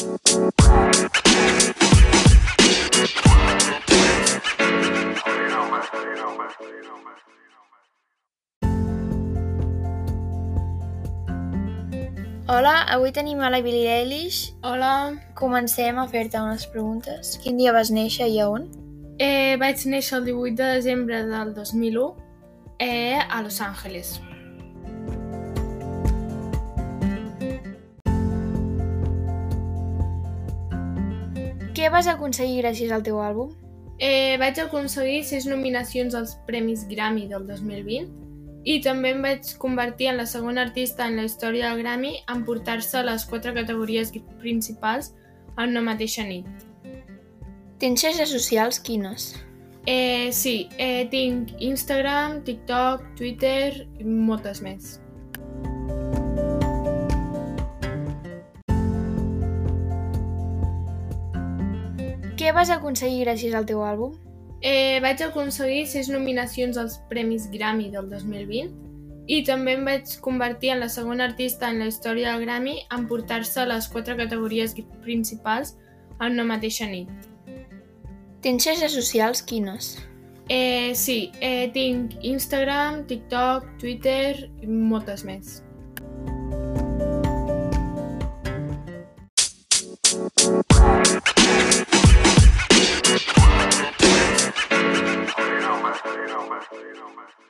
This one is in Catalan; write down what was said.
Hola, avui tenim a la Billie Eilish. Hola, Comencem a fer-te unes preguntes. Quin dia vas néixer i a on? eh, vaig néixer el 18 de desembre del 2001 eh, a Los Angeles. Què vas aconseguir gràcies al teu àlbum? Eh, vaig aconseguir 6 nominacions als Premis Grammy del 2020 i també em vaig convertir en la segona artista en la història del Grammy en portar-se a les quatre categories principals en una mateixa nit. Tens xarxes socials quines? Eh, sí, eh, tinc Instagram, TikTok, Twitter i moltes més. Què vas aconseguir gràcies al teu àlbum? Eh, vaig aconseguir 6 nominacions als Premis Grammy del 2020 i també em vaig convertir en la segona artista en la història del Grammy en portar-se a les quatre categories principals en una mateixa nit. Tens xarxes socials quines? Eh, sí, eh, tinc Instagram, TikTok, Twitter i moltes més. don't matter. It don't.